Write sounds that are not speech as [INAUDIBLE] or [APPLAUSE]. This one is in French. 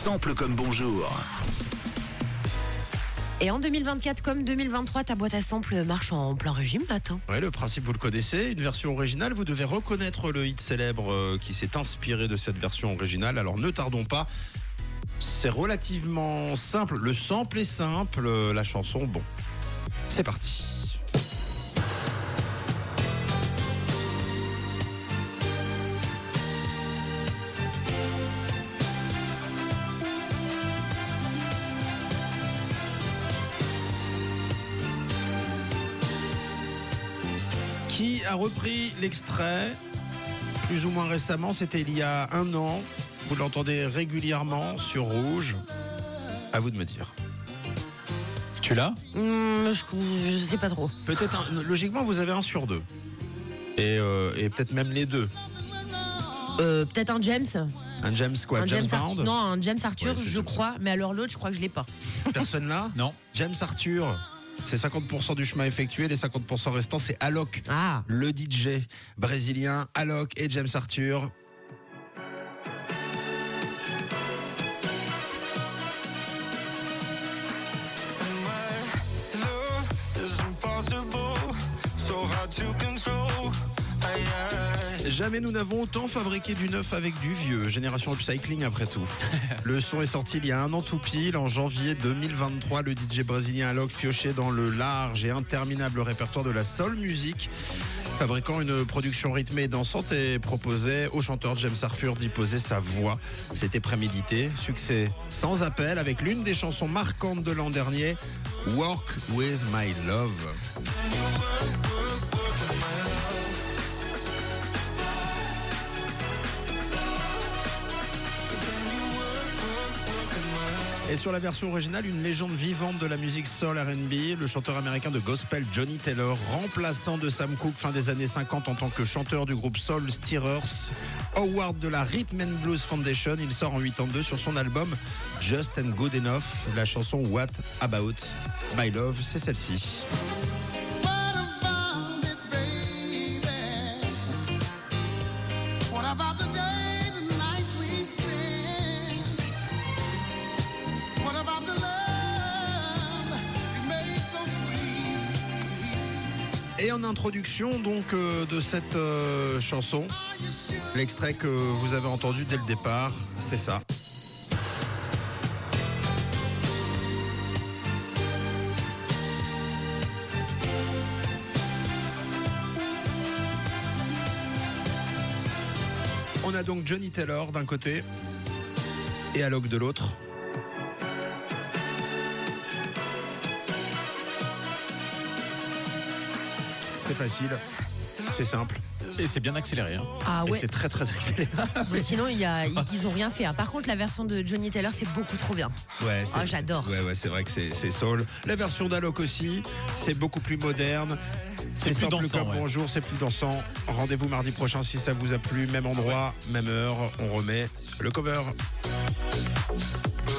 Sample comme bonjour. Et en 2024 comme 2023, ta boîte à samples marche en plein régime, Matt. hein. Ouais, le principe, vous le connaissez. Une version originale, vous devez reconnaître le hit célèbre euh, qui s'est inspiré de cette version originale. Alors ne tardons pas. C'est relativement simple. Le sample est simple. euh, La chanson, bon. C'est parti. Qui a repris l'extrait plus ou moins récemment C'était il y a un an. Vous l'entendez régulièrement sur Rouge. À vous de me dire. Tu l'as? Hum, je, je sais pas trop. Peut-être, un- logiquement, vous avez un sur deux. Et, euh, et peut-être même les deux. Euh, Peut-être un James. Un James quoi un James, James Arthur. Non, un James Arthur, Ouais, je James. crois. Mais alors l'autre, je crois que je l'ai pas. Personne là? Non. James Arthur. C'est 50% du chemin effectué. Les 50% restants, c'est Alok. Ah. Le DJ brésilien Alok et James Arthur. Jamais nous n'avons autant fabriqué du neuf avec du vieux. Génération upcycling après tout. [LAUGHS] Le son est sorti il y a un an tout pile, en janvier 2023. Le DJ brésilien Alok piochait dans le large et interminable répertoire de la soul music. Fabriquant une production rythmée et dansante et proposait au chanteur James Arthur d'y poser sa voix. C'était prémédité. Succès sans appel avec l'une des chansons marquantes de l'an dernier, Work with My Love. Et sur la version originale, une légende vivante de la musique soul R&B, le chanteur américain de gospel Johnny Taylor, remplaçant de Sam Cooke fin des années 50 en tant que chanteur du groupe Soul Stirrers, award de la Rhythm and Blues Foundation, il sort en 82 sur son album Just and Good Enough, la chanson What About My Love, c'est celle-ci. Et en introduction donc euh, de cette euh, chanson, l'extrait que vous avez entendu dès le départ, c'est ça. On a donc Johnny Taylor d'un côté et Alok de l'autre. C'est facile, c'est simple. Et c'est bien accéléré. hein. Ah ouais. c'est très très accéléré. Mais sinon, il y a, ils [LAUGHS] ils ont rien fait. hein. Par contre, la version de Johnny Taylor, c'est beaucoup trop bien. Ouais, c'est- Ah, j'adore. Ouais, ouais, c'est vrai que c'est soul. La version d'Alok aussi, c'est beaucoup plus moderne. C'est plus dansant, ouais. bonjour, c'est plus dansant. Rendez-vous mardi prochain si ça vous a plu, même endroit, même heure. On remet le cover.